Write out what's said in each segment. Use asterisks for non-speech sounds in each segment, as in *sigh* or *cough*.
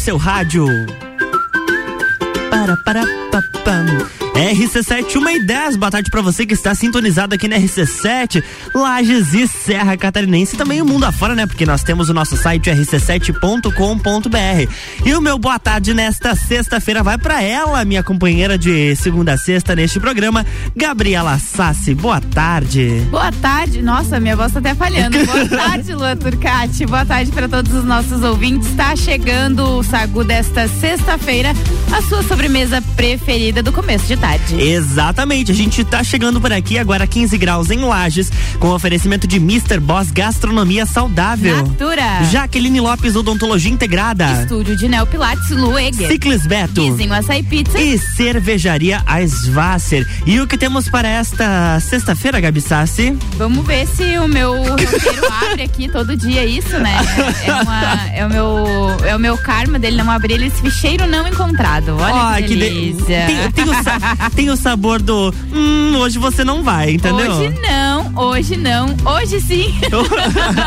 seu rádio. Para. RC7 1 e 10, boa tarde pra você que está sintonizado aqui na RC7, Lages e Serra Catarinense e também o mundo afora, né? Porque nós temos o nosso site rc7.com.br. E o meu boa tarde nesta sexta-feira vai para ela, minha companheira de segunda a sexta neste programa, Gabriela Sassi. Boa tarde. Boa tarde. Nossa, minha voz tá até falhando. *laughs* Boa tarde, Lua Turcati. Boa tarde para todos os nossos ouvintes. Está chegando o Sagu desta sexta-feira, a sua sobremesa preferida do começo de tarde. Exatamente, a gente tá chegando por aqui agora 15 graus em Lages, com oferecimento de Mr. Boss Gastronomia Saudável. Natura. Jaqueline Lopes Odontologia Integrada. Estúdio de Neo Pilates Lueger. Ciclis Beto. Vizinho Açaí Pizza. E Cervejaria Aisvasser. E o que temos para esta sexta-feira, Gabi Sassi? Vamos ver se o meu roteiro *laughs* abre aqui todo dia isso, né? É, uma, é, o meu, é o meu karma dele não abrir esse ficheiro não encontrado. Olha oh, que. Que de... tem, tem, o, tem o sabor do hum, hoje você não vai, entendeu? Hoje não, hoje não, hoje sim.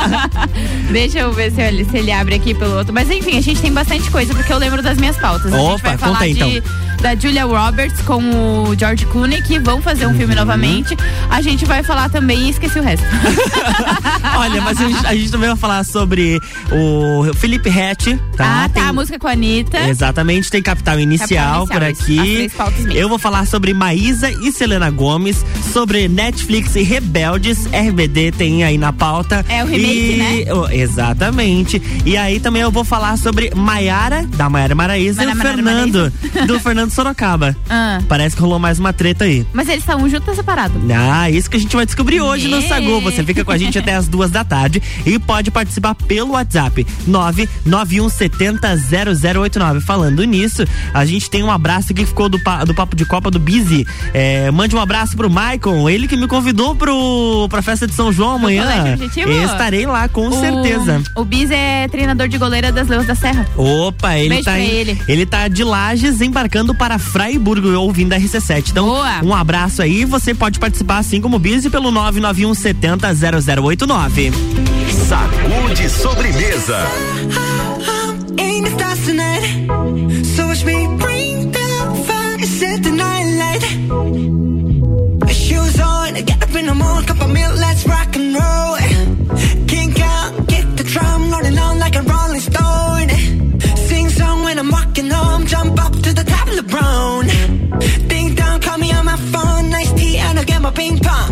*laughs* Deixa eu ver se ele, se ele abre aqui pelo outro. Mas enfim, a gente tem bastante coisa, porque eu lembro das minhas pautas. A Opa, gente vai falar aí, de, então. da Julia Roberts com o George Clooney, que vão fazer um uhum. filme novamente. A gente vai falar também e esqueci o resto. *laughs* Olha, mas a gente, a gente, também vai falar sobre o Felipe Hatch, tá? Ah, tá, tem, a música com a Anitta. Exatamente, tem Capital Inicial, Capital inicial por aqui. Eu vou falar sobre Maísa e Selena Gomes, sobre Netflix e Rebeldes. RBD tem aí na pauta. É o remake, e, né? Oh, exatamente. E aí também eu vou falar sobre Maiara, da Maiara Maraíza, e o Fernando, do Fernando Sorocaba. *laughs* Ah. Parece que rolou mais uma treta aí. Mas eles estão juntos ou separados? Ah, isso que a gente vai descobrir hoje no Sagu. Você fica com a gente até as duas da tarde e pode participar pelo WhatsApp 991700089. Falando nisso, a gente tem um abraço que ficou do, do Papo de Copa do Bizi. É, mande um abraço pro Maicon, ele que me convidou pro, pra festa de São João amanhã. Estarei lá, com o, certeza. O Biz é treinador de goleira das Leões da Serra. Opa, ele Beijo tá em, ele. ele tá de Lages embarcando para Fraiburgo ouvindo a RC7. Então, Boa. um abraço aí, você pode participar assim como o Biz pelo 991 70 0089. Sacude sobremesa. So watch me bring the set the night light. Shoes on, get up in the morning, cup of milk, let's rock and roll. Kink out, get the drum rolling on like a rolling stone. Sing song when I'm walking home, jump up to the top of the brown. Ding dong, call me on my phone, nice tea, and I'll get my ping pong.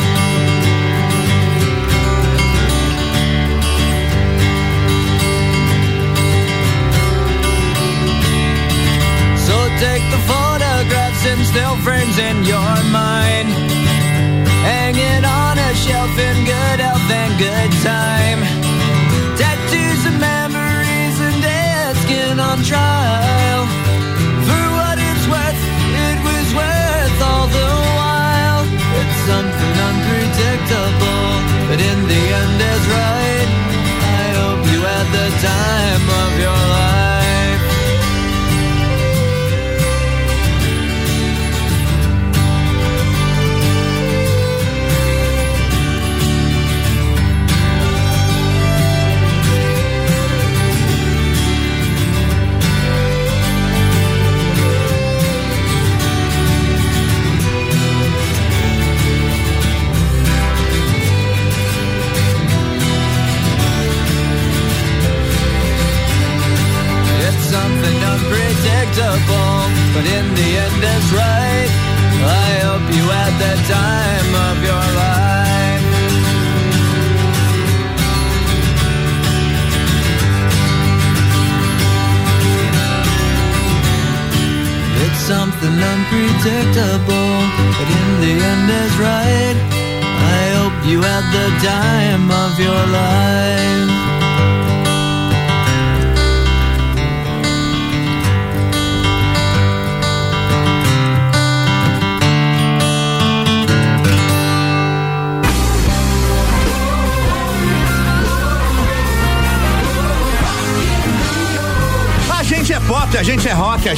And still frames in your mind. Hang it on a shelf in good health and good time. Tattoos and memories and dead skin on trial. For what it's worth, it was worth all the while. It's something unpredictable, but in the end is right.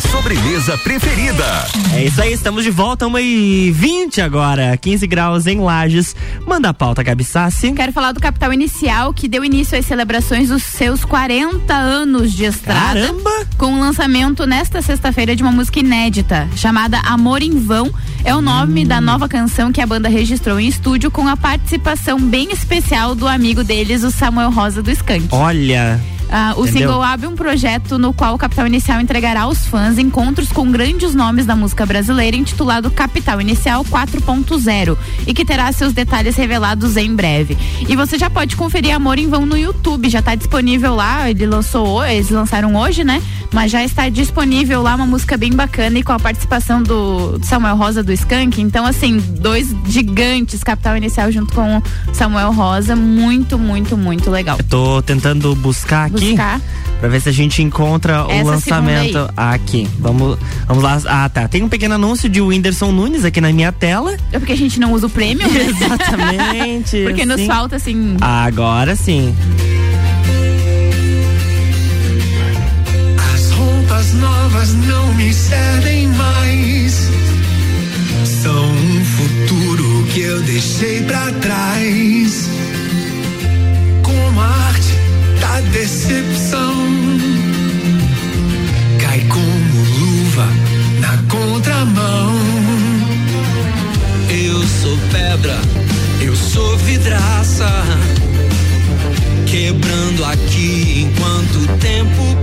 sua sobremesa preferida. É isso aí, estamos de volta, 1 e 20 agora, 15 graus em Lages. Manda a pauta, Gabi Sassi. Quero falar do Capital Inicial, que deu início às celebrações dos seus 40 anos de estrada. Caramba! Com o lançamento nesta sexta-feira de uma música inédita, chamada Amor em Vão. É o nome da nova canção que a banda registrou em estúdio com a participação bem especial do amigo deles, o Samuel Rosa do Skank. Olha, Ah, o Entendeu? single abre um projeto no qual o Capital Inicial entregará aos fãs encontros com grandes nomes da música brasileira, intitulado Capital Inicial 4.0, e que terá seus detalhes revelados em breve. E você já pode conferir Amor em Vão no YouTube, já está disponível lá, ele lançou, eles lançaram hoje, né? Mas já está disponível lá uma música bem bacana e com a participação do Samuel Rosa do Skank. Então, assim, dois gigantes, Capital Inicial junto com o Samuel Rosa, muito, muito, muito legal. eu tô tentando buscar aqui Buscar. pra ver se a gente encontra o Essa lançamento aqui. Vamos, vamos lá. Ah, tá. Tem um pequeno anúncio de Whindersson Nunes aqui na minha tela. É porque a gente não usa o prêmio, né? *laughs* Exatamente. Porque nos sim. falta, assim. Agora sim. As roupas novas não me servem mais. São um futuro que eu deixei pra trás. Da decepção. Cai como luva na contramão. pedra, eu sou vidraça. Quebrando aqui enquanto o tempo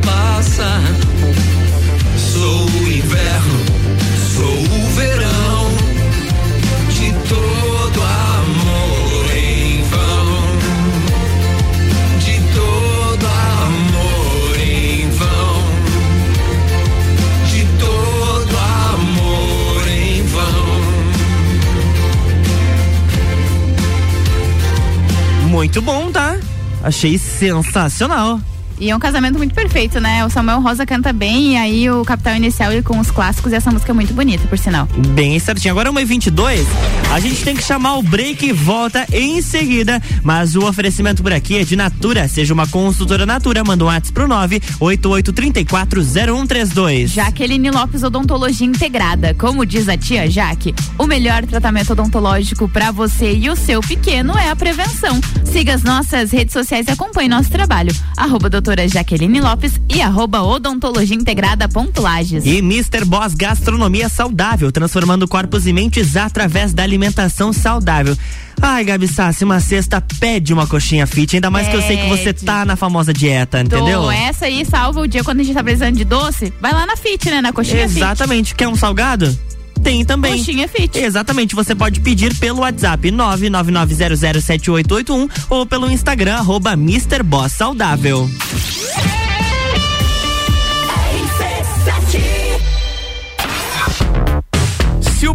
Muito bom, tá? Achei sensacional. E é um casamento muito perfeito, né? O Samuel Rosa canta bem e aí o Capital Inicial ele com os clássicos e essa música é muito bonita, por sinal. Bem certinho. Agora 1h22, a gente tem que chamar o break e volta em seguida. Mas o oferecimento por aqui é de Natura. Seja uma consultora Natura, manda um WhatsApp pro 988340132. Jaqueline Lopes Odontologia Integrada. Como diz a tia Jaque, o melhor tratamento odontológico para você e o seu pequeno é a prevenção. Siga as nossas redes sociais e acompanhe nosso trabalho. Arroba doutora Jaqueline Lopes e arroba odontologia integrada ponto Lages. E Mr. Boss Gastronomia Saudável, transformando corpos e mentes através da alimentação saudável. Ai, Gabi Sassi, uma cesta pede uma coxinha fit, ainda mais que eu sei que você Pede. tá na famosa dieta, entendeu? Tô, essa aí salva o dia quando a gente tá precisando de doce. Vai lá na Fit, né? Na coxinha Fit. Exatamente. Quer um salgado? Tem também. Coxinha Fit. Exatamente, você pode pedir pelo WhatsApp 999007881 ou pelo Instagram arroba Mr. Boss Saudável.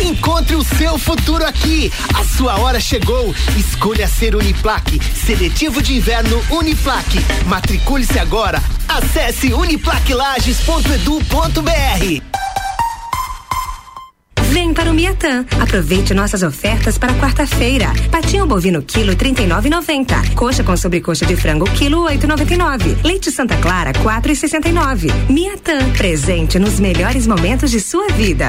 Encontre o seu futuro aqui. A sua hora chegou. Escolha ser Uniplaque. Seletivo de inverno Uniplaque. Matricule-se agora. Acesse uniplaquilages.edu.br. Vem para o Miatã. Aproveite nossas ofertas para quarta-feira. Patinho bovino quilo 39,90. Coxa com sobrecoxa de frango quilo 8,99. Leite Santa Clara 4,69. Miatã, presente nos melhores momentos de sua vida.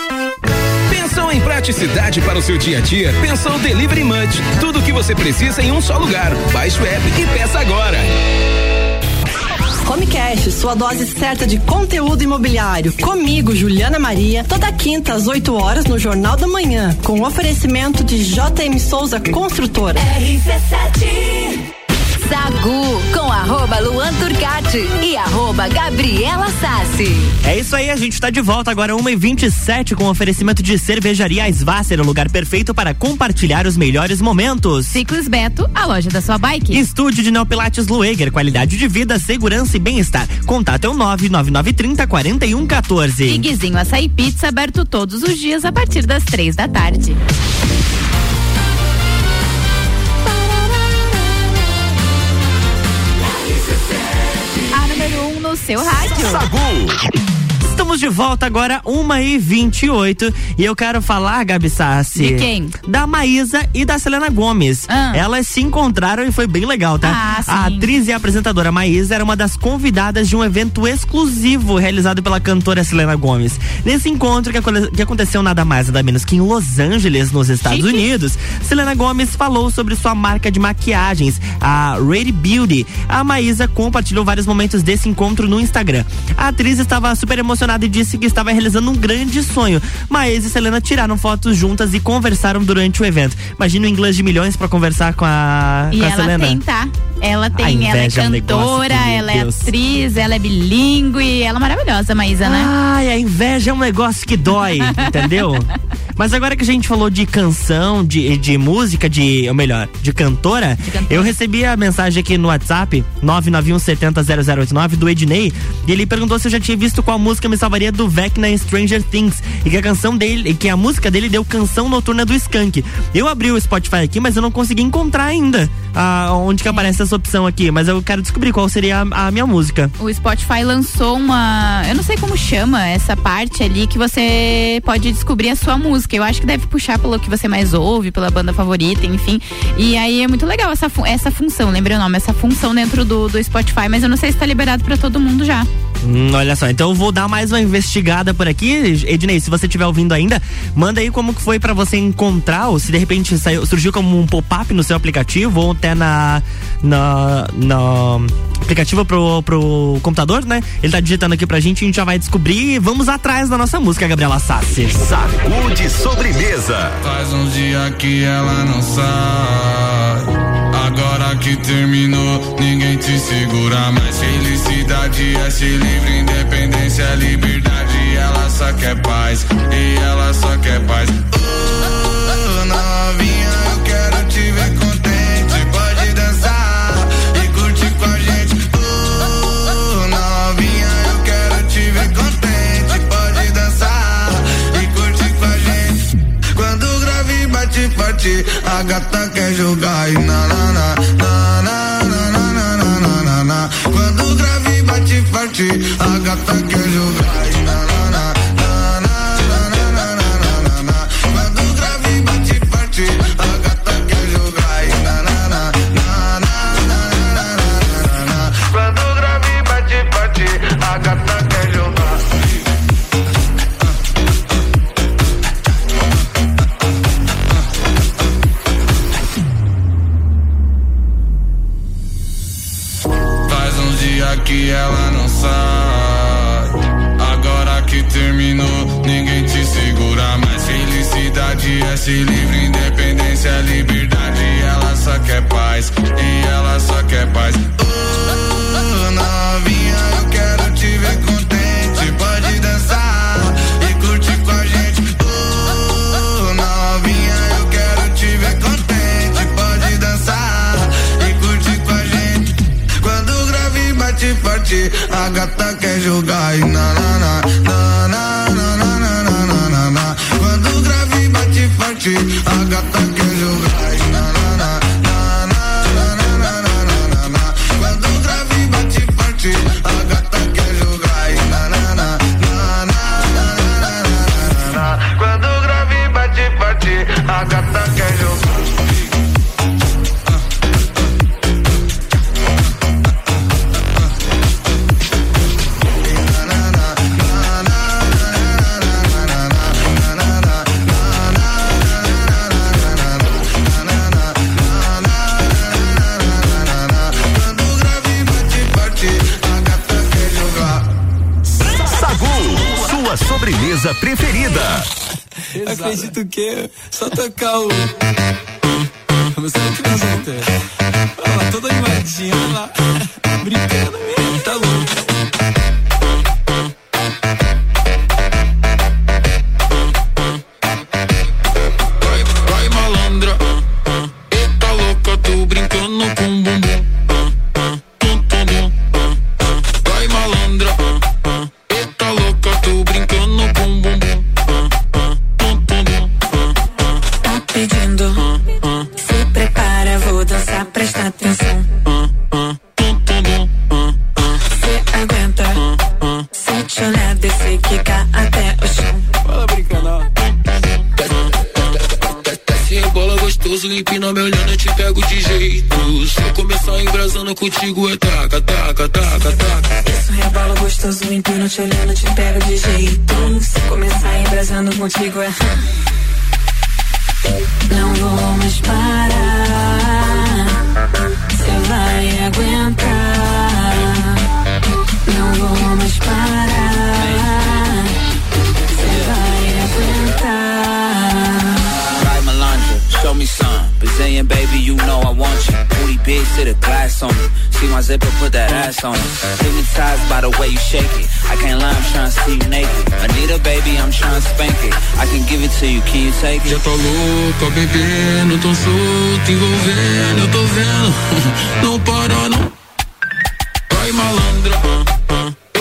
Pensou em praticidade para o seu dia a dia? Pensou Delivery Munch. Tudo o que você precisa em um só lugar. Baixe o app e peça agora. Homecast, sua dose certa de conteúdo imobiliário. Comigo, Juliana Maria, toda quinta às 8 horas no Jornal da Manhã, com oferecimento de JM Souza Construtora. RC7 Sagu com arroba Luan Turcati e arroba Gabriela Sassi. É isso aí, a gente tá de volta agora 1 e 27 com oferecimento de cervejaria Svasser, o lugar perfeito para compartilhar os melhores momentos. Ciclos Beto, a loja da sua bike. Estúdio de Neopilates Lueger, qualidade de vida, segurança e bem-estar. Contato é o 99930 4114. E Guizinho Açaí Pizza aberto todos os dias a partir das três da tarde. Seu rádio. Estamos de volta agora, 1 e 28 e eu quero falar, Gabi Sassi. De quem? Da Maísa e da Selena Gomes. Ah. Elas se encontraram e foi bem legal, tá? Ah, a atriz e apresentadora Maísa era uma das convidadas de um evento exclusivo realizado pela cantora Selena Gomes. Nesse encontro que, que aconteceu nada mais nada menos que em Los Angeles, nos Estados Chique. Unidos, Selena Gomes falou sobre sua marca de maquiagens, a Rady Beauty. A Maísa compartilhou vários momentos desse encontro no Instagram. A atriz estava super emocionada e disse que estava realizando um grande sonho. Maísa e Selena tiraram fotos juntas e conversaram durante o evento. Imagina o inglês de milhões pra conversar com a, E com a ela Selena. tem, tá? Ela tem, ela é é um cantora, ela é atriz, ela é bilíngue, ela é maravilhosa, Maísa, né? Ai, a inveja é um negócio que dói, entendeu? *laughs* Mas agora que a gente falou de canção, de, de música, de, ou melhor, de cantora, eu recebi a mensagem aqui no WhatsApp, 991700089, do Ednei, e ele perguntou se eu já tinha visto qual música me salvaria do Vecna em Stranger Things, e que a canção dele, que a música dele deu canção noturna do Skank. Eu abri o Spotify aqui, mas eu não consegui encontrar ainda ah, onde que aparece essa opção aqui, mas eu quero descobrir qual seria a, a minha música. O Spotify lançou uma. Eu não sei como chama essa parte ali que você pode descobrir a sua música. Eu acho que deve puxar pelo que você mais ouve, pela banda favorita, enfim. E aí é muito legal essa, fu- essa função, lembrei o nome, essa função dentro do, do Spotify, mas eu não sei se tá liberado pra todo mundo já. Hum, olha só, então eu vou dar mais uma investigada por aqui. Ednei, se você estiver ouvindo ainda, manda aí como que foi pra você encontrar, ou se de repente saiu, surgiu como um pop-up no seu aplicativo, ou até na. na. na aplicativo pro, pro computador, né? Ele tá digitando aqui pra gente, a gente já vai descobrir e vamos atrás da nossa música, Gabriela Sassi. Sacude sobremesa. Faz uns dias que ela não sai. Agora que terminou, ninguém te segura mais. Felicidade é ser livre, independência é liberdade. Ela só quer paz, e ela só I got the the go pego de jeito. Se eu começar embrasando contigo, é taca, taca, taca, taca. Isso rebala gostoso, empino te olhando, te pego de jeito. Se começar embrasando contigo é. *laughs* Não vou mais parar. Você vai aguentar. Não vou mais parar. Me some. Brazilian baby, you know I want you. Booty big, sit a glass on me. See my zipper, put that ass on it. Hypnotized by the way you shake it. I can't lie, I'm trying to see you naked. Anita, baby, I'm trying to spank it. I can give it to you, can you take it? Já tá louca, bebendo, tão solto, envolvendo, tô vendo. *laughs* Não para, não. Vai malandra,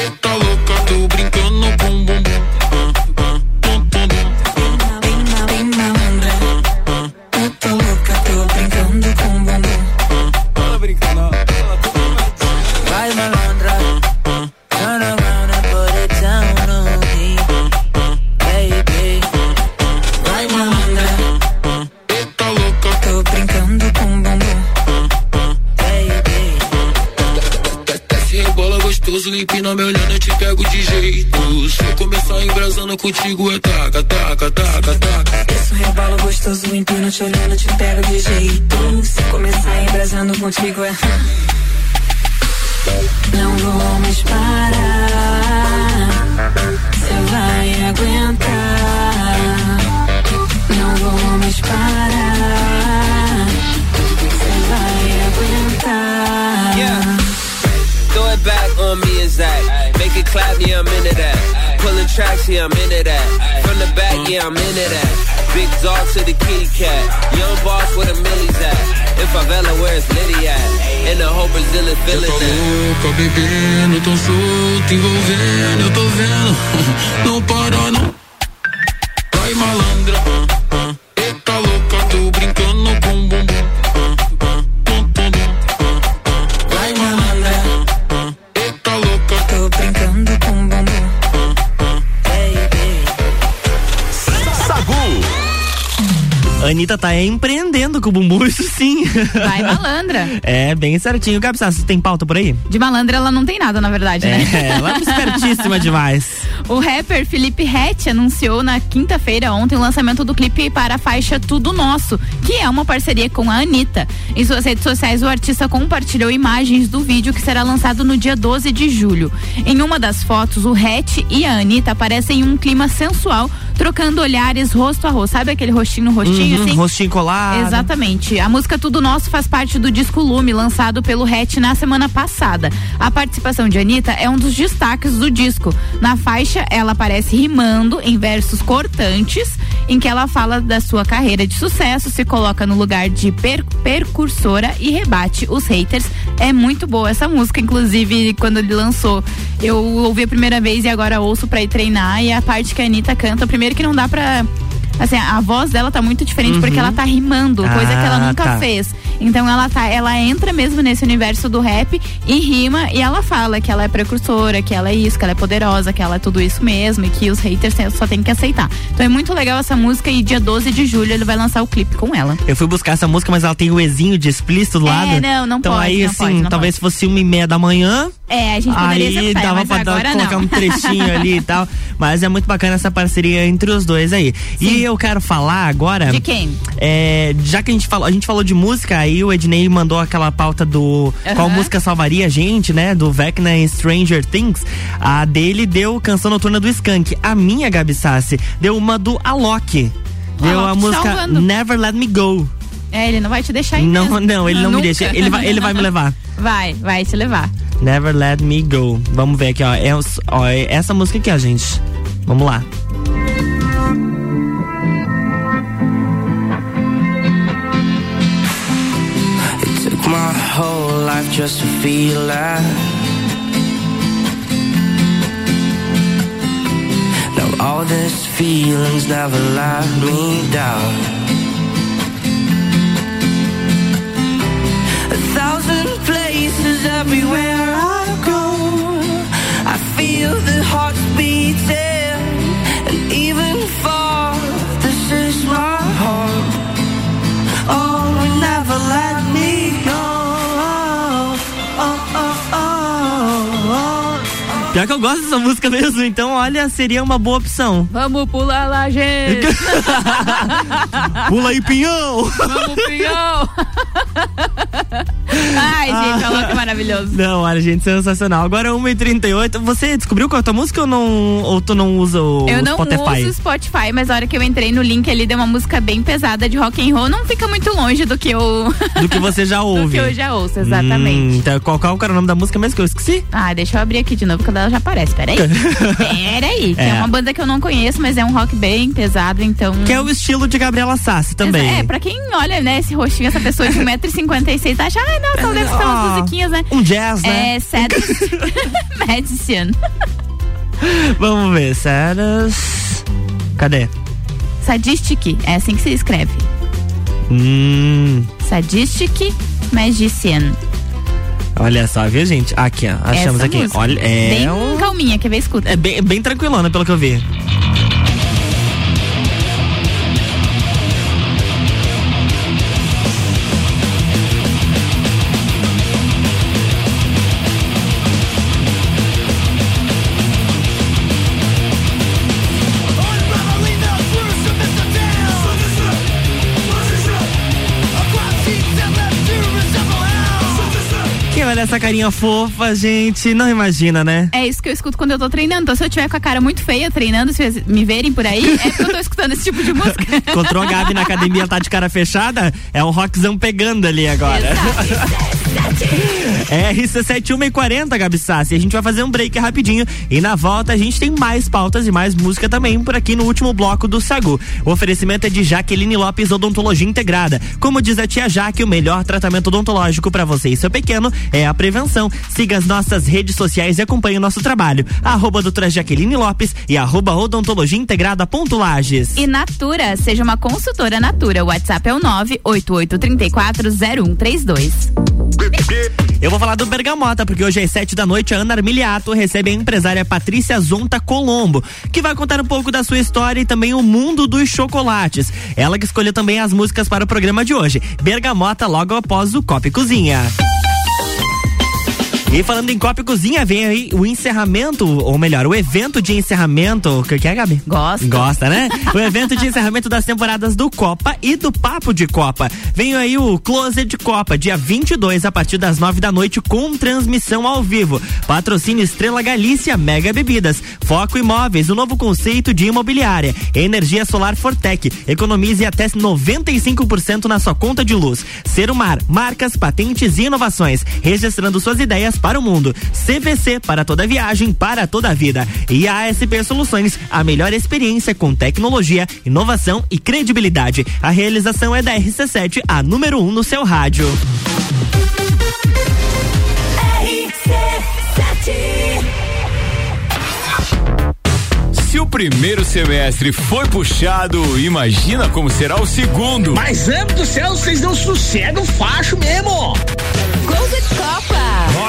eita louca, tô brincando com bumbum. Embrasando contigo, é taca, taca, taca, taca. Isso rebala gostoso, empino te olhando, te pego de jeito. Se começar embrasando contigo é. Não vou mais parar. Você vai aguentar. Não vou mais parar. Você vai aguentar. Yeah. Throw it back on me is that. Make it clap, yeah, I'm into that. Pulling tracks, yeah, I'm into that. From the back, yeah, I'm into that. Big dog to the kitty cat. Young boss where the millies at. In favela, where it's Liddy at. In the whole Brazilian feeling tá that. louca, bebendo, tão solto, envolvendo, eu tô vendo. *laughs* Não para, não. Vai malandra, Anitta tá empreendendo com o bumbum, *laughs* isso sim. Vai malandra. É, bem certinho. Gabi Sassi, tem pauta por aí? De malandra ela não tem nada, na verdade, né? É, ela é espertíssima *laughs* demais. O rapper Felipe Rett anunciou na quinta-feira ontem o lançamento do clipe para a faixa Tudo Nosso, que é uma parceria com a Anitta. Em suas redes sociais, o artista compartilhou imagens do vídeo que será lançado no dia 12 de julho. Em uma das fotos, o Rett e a Anitta aparecem em um clima sensual, trocando olhares rosto a rosto. Sabe aquele rostinho no rostinho, Uhum, assim? Rostinho colado. Exatamente. A música Tudo Nosso faz parte do disco Lume, lançado pelo Hatch na semana passada. A participação de Anitta é um dos destaques do disco. Na faixa, ela aparece rimando em versos cortantes, em que ela fala da sua carreira de sucesso, se coloca no lugar de per- percursora e rebate os haters. É muito boa essa música, inclusive, quando ele lançou, eu ouvi a primeira vez e agora ouço pra ir treinar. E a parte que a Anitta canta, primeiro que não dá pra. Assim, a voz dela tá muito diferente Uhum. porque ela tá rimando, coisa que ela Ah, nunca tá. fez. Então ela tá, ela entra mesmo nesse universo do rap e rima e ela fala que ela é precursora, que ela é isso, que ela é poderosa, que ela é tudo isso mesmo e que os haters só tem que aceitar. Então é muito legal essa música e dia 12 de julho ele vai lançar o clipe com ela. Eu fui buscar essa música, mas ela tem o Ezinho de explícito do É, lado. não, não então pode, aí, não assim, pode, não talvez fosse uma e meia da manhã. É, a gente poderia Aí executar, dava mas pra dar- agora colocar não. um trechinho ali e *laughs* tal. Mas é muito bacana essa parceria entre os dois aí. E eu quero falar agora. De quem? É, já que a gente falou, a gente falou de música, aí o Ednei mandou aquela pauta do qual música salvaria a gente, né? Do Vecna em Stranger Things. A dele deu Canção Noturna do Skank. A minha, Gabi Sassi, deu uma do Alok. Deu Alok a música salvando. Never Let Me Go. É, ele não vai te deixar ir Não, mesmo. não, ele não me Nunca. deixa. Ele vai, ele vai me levar. *laughs* Vai, vai te levar. Never Let Me Go. Vamos ver aqui, ó. É, ó, é essa música aqui, ó, gente. Vamos lá. It took my whole life just to feel that. Now all these feelings never let me down. Pior que eu gosto dessa música mesmo, então olha, seria uma boa opção. Vamos pular lá, gente. *laughs* Pula aí, pinhão! Vamos, pinhão! *laughs* Ai, gente, olha que maravilhoso. Não, olha, gente, sensacional. Agora 1h38. Você descobriu qual é a tua música ou, não, ou tu não usa o Eu não Spotify? uso Spotify, mas a hora que eu entrei no link ali deu uma música bem pesada de rock and roll, não fica muito longe do que eu Do que você já ouve. *laughs* do que eu já ouço, exatamente. Hum, então, qual, qual era o nome da música mesmo que eu esqueci? Ah, deixa eu abrir aqui de novo, que ela já aparece. Peraí. *laughs* Peraí. Que é. É. uma banda que eu não conheço, mas é um rock bem pesado, então. Que é o estilo de Gabriela Sassi também. É, pra quem olha, né, esse rostinho, essa pessoa de 1,56m, acha, não, só deve ser umas Ah, musiquinhas, né? Um jazz, né? É, Sadness *laughs* Medicine. Vamos ver, Saras. Cadê? Sadistic, é assim que se escreve. Hum, Sadistic Magician. olha só, viu, gente? Aqui, ó. Achamos Essa aqui. música. Olha, é. Bem um- calminha, quer ver? Escuta. É bem, bem tranquilona, pelo que eu vi. Essa carinha fofa, gente. Não imagina, né? É isso que eu escuto quando eu tô treinando. Então, se eu tiver com a cara muito feia treinando, se vocês me verem por aí, é porque eu tô escutando esse tipo de música. Encontrou a Gabi na academia, tá de cara fechada? É um rockzão pegando ali agora. É *laughs* *laughs* RC71 e 40, Gabi Sassi. A gente vai fazer um break rapidinho e na volta a gente tem mais pautas e mais música também por aqui no último bloco do Sagu. O oferecimento é de Jaqueline Lopes Odontologia Integrada. Como diz a tia Jaque, o melhor tratamento odontológico para você e seu pequeno é a prevenção. Siga as nossas redes sociais e acompanhe o nosso trabalho. Arroba doutora Jaqueline Lopes e arroba odontologia integrada ponto Lages. E Natura, seja uma consultora Natura. O WhatsApp é o 988340132. Eu vou falar do Bergamota, porque hoje às sete da noite a Ana Armiliato recebe a empresária Patrícia Zonta Colombo, que vai contar um pouco da sua história e também o mundo dos chocolates. Ela que escolheu também as músicas para o programa de hoje. Bergamota logo após o Copa e Cozinha. E falando em Copa e Cozinha, vem aí o encerramento, ou melhor, o evento de encerramento. O que, que é, Gabi? Gosta. Gosta, né? *laughs* o evento de encerramento das temporadas do Copa e do Papo de Copa. Vem aí o Closet de Copa, dia 22, a partir das 9 da noite, com transmissão ao vivo. Patrocínio Estrela Galícia, Mega Bebidas, Foco Imóveis, o novo conceito de imobiliária, Energia Solar Fortec, economize até 95% na sua conta de luz. Ser Mar, marcas, patentes e inovações, registrando suas ideias para o mundo. CVC para toda viagem, para toda a vida. E a ASP Soluções, a melhor experiência com tecnologia, inovação e credibilidade. A realização é da RC7, a número 1 um no seu rádio. Se o primeiro semestre foi puxado, imagina como será o segundo. Mas, amo do céu, vocês não sossegam facho mesmo. Gold Copa.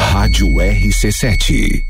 Rádio RC7.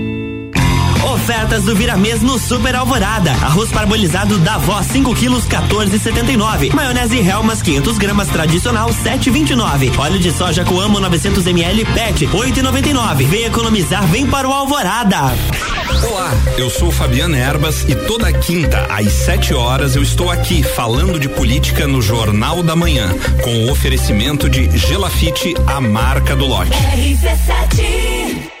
Ofertas do Viramês no Super Alvorada. Arroz parbolizado da Vó 5 quilos 14,79. Maionese Helmas 500 gramas tradicional 7,29. Óleo de soja Coamo 900 ml PET 8,99. Vem economizar, vem para o Alvorada. Olá, eu sou Fabiana Erbas e toda quinta às 7 horas eu estou aqui falando de política no Jornal da Manhã, com o oferecimento de Gelafite, a marca do lote. RC7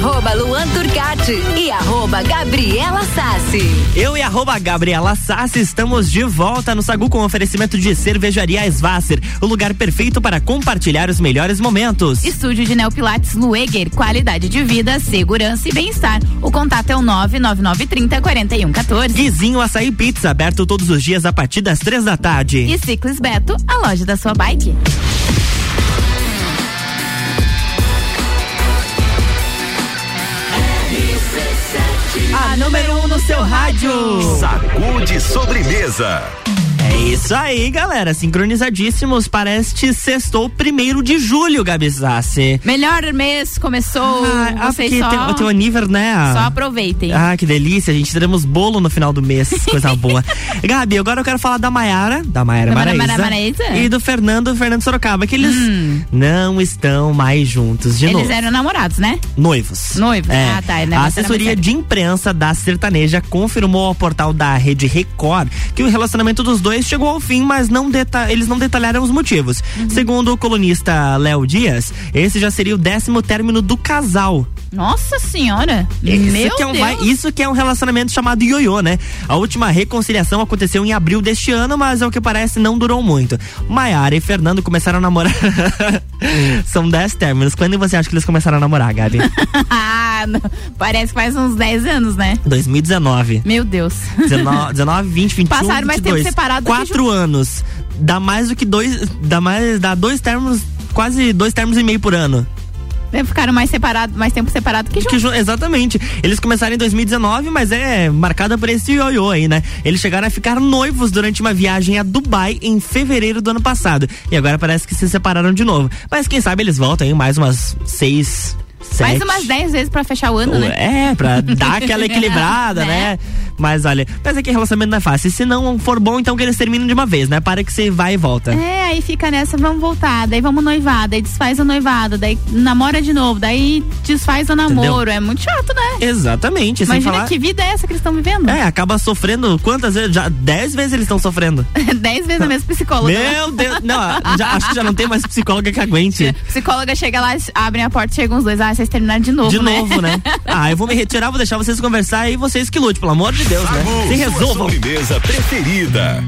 Arroba Luan Turcati e arroba Gabriela Sassi. Eu e arroba Gabriela Sassi estamos de volta no Sagu com oferecimento de cervejaria Svasser, o lugar perfeito para compartilhar os melhores momentos. Estúdio de Neopilates Lueger, qualidade de vida, segurança e bem-estar. O contato é o 99930 4114. Guizinho Açaí Pizza, aberto todos os dias a partir das três da tarde. E Ciclis Beto, a loja da sua bike. A número 1 um no seu rádio. Sacude sobremesa. É isso aí, galera. Sincronizadíssimos para este sextou primeiro de julho, Gabi Sassi. Melhor mês começou. Ah, vocês porque só, tem o teu aniversário, né? só aproveitem. Ah, que delícia, gente. Teremos bolo no final do mês. *laughs* Coisa boa. Gabi, agora eu quero falar da Maiara, da Maiara Maraíza, Mara- Maraíza? e do Fernando, Fernando Sorocaba, que eles não estão mais juntos de Eles novo. eram namorados, né? Noivos. Noivos? É. Ah, tá. Ele A assessoria de imprensa da sertaneja confirmou ao portal da Rede Record que o relacionamento dos dois chegou ao fim, mas não eles não detalharam os motivos. Uhum. Segundo o colunista Léo Dias, esse já seria o décimo término do casal. Nossa senhora! Isso Meu que, é um, Deus! isso que é um relacionamento chamado ioiô, né? A última reconciliação aconteceu em abril deste ano, mas ao que parece não durou muito. Maiara e Fernando começaram a namorar. *laughs* São dez términos. Quando você acha que eles começaram a namorar, Gabi? *laughs* ah, parece que faz uns 10 anos, né? 2019. Meu Deus. 19, 19 20, 21, Passaram mais tempo 22. separado do que Quatro anos. Dá mais do que dois. Dá mais. Dá dois termos. Quase dois termos e meio por ano. Né, Ficaram mais separados, mais tempo separado que Que juntos. ju- exatamente. Eles começaram em 2019, mas é marcada por esse ioiô aí, né? Eles chegaram a ficar noivos durante uma viagem a Dubai em fevereiro do ano passado. E agora parece que se separaram de novo. Mas quem sabe eles voltam aí mais umas seis. Mais sete. umas 10 vezes pra fechar o ano, né? É, pra dar aquela *laughs* equilibrada, né? Mas olha, mas é que relacionamento não é fácil. Se não for bom, então que eles terminam de uma vez, né? Para que você vai e volta. É, aí fica nessa, vamos voltar, daí vamos noivar, daí desfaz o noivado, daí namora de novo, daí desfaz o namoro. É muito chato, né? Exatamente. Imagina falar... que vida é essa que eles estão vivendo. É, acaba sofrendo quantas vezes? Já dez vezes eles estão sofrendo. *laughs* Dez vezes a mesma psicóloga. né? Meu Deus, não, já, acho que já não tem mais psicóloga que aguente. *laughs* Psicóloga chega lá, abre a porta, chegam os dois, ah, vocês terminaram de novo, De né? novo, né? *laughs* Ah, eu vou me retirar, vou deixar vocês conversar e vocês que lutem, pelo amor de Deus, né? Se sua resolvam. sobremesa preferida.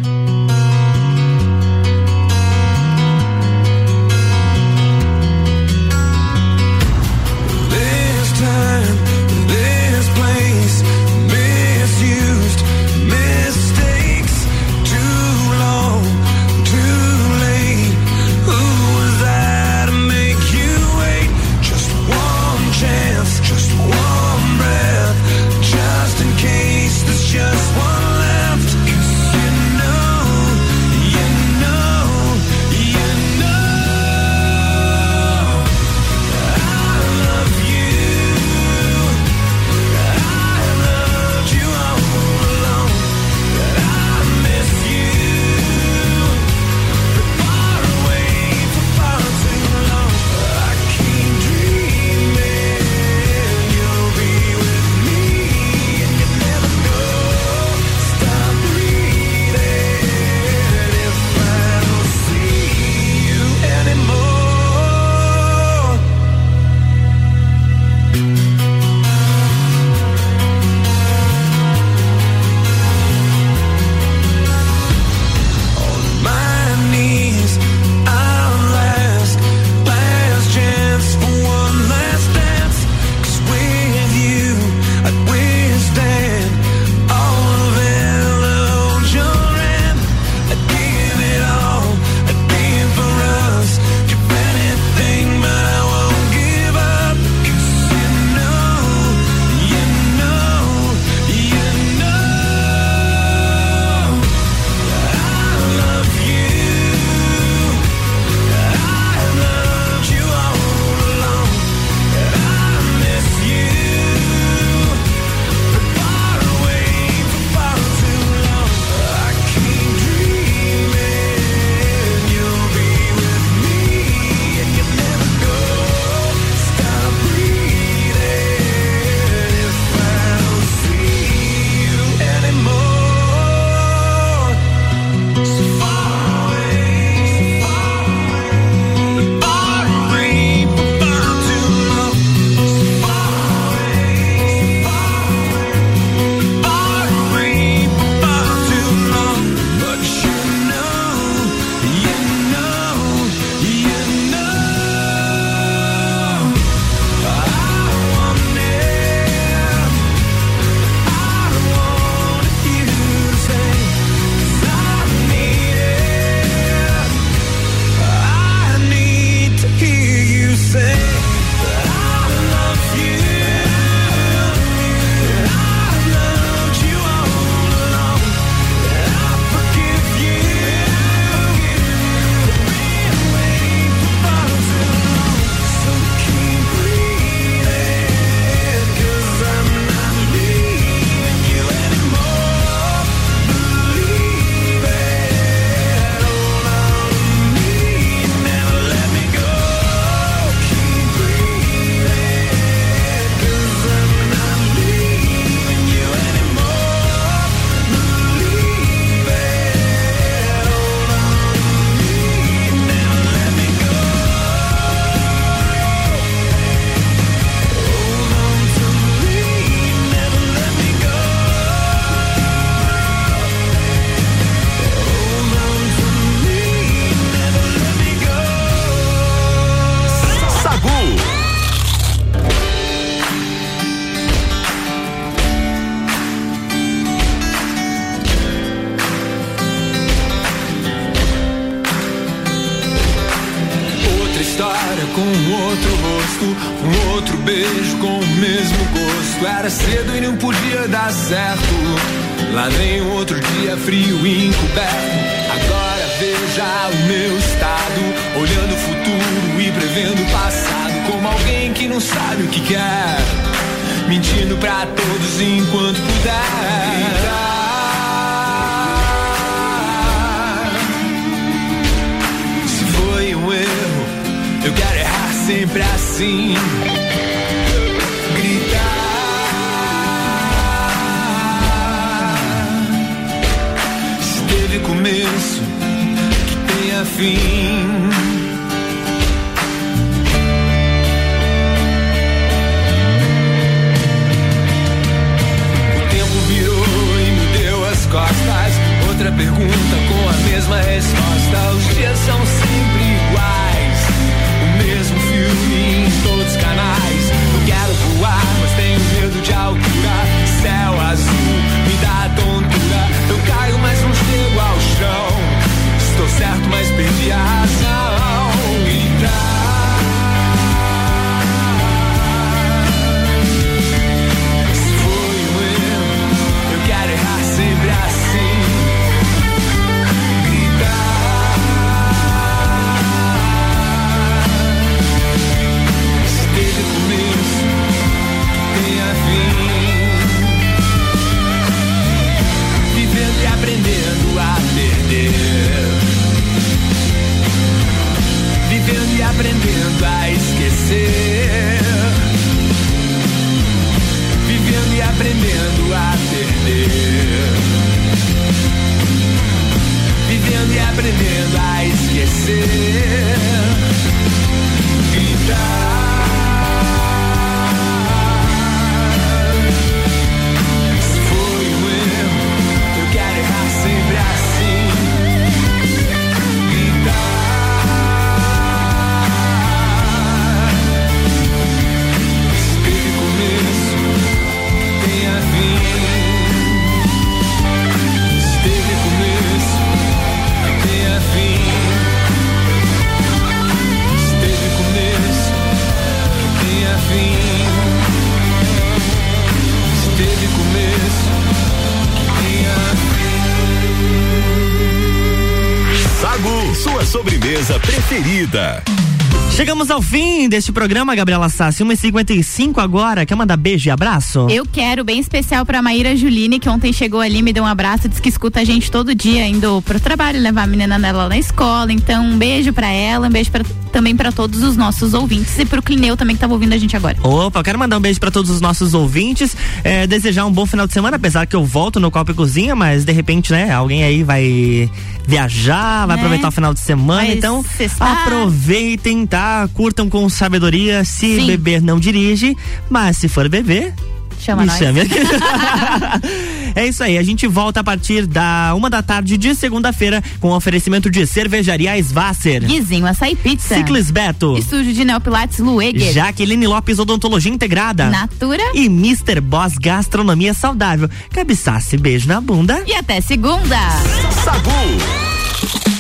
Começo, que tenha fim. Sobremesa preferida. Chegamos ao fim deste programa, Gabriela Sassi. 1h55 agora. Quer mandar beijo e abraço? Eu quero, bem especial pra Maíra Juline, que ontem chegou ali, me deu um abraço, disse que escuta a gente todo dia, indo pro trabalho, levar a menina dela na escola. Então, um beijo pra ela, um beijo pra, também pra todos os nossos ouvintes e pro Clineu também que tava ouvindo a gente agora. Opa, eu quero mandar um beijo pra todos os nossos ouvintes, é, desejar um bom final de semana, apesar que eu volto no Copa e Cozinha, mas de repente, né, alguém aí vai viajar, vai Né? aproveitar o final de semana, Vai então cestar. aproveitem, tá? Curtam com sabedoria, se Sim. beber não dirige, mas se for beber, Chama me nós. chame aqui. *laughs* é isso aí, a gente volta a partir da uma da tarde de segunda-feira com oferecimento de cervejaria Svasser. Guizinho, açaí pizza. Ciclis Beto. Estúdio de Neopilates Lueger. Jaqueline Lopes Odontologia Integrada. Natura. E Mr. Boss Gastronomia Saudável. Cabeçasse, beijo na bunda. E até segunda. Sagu.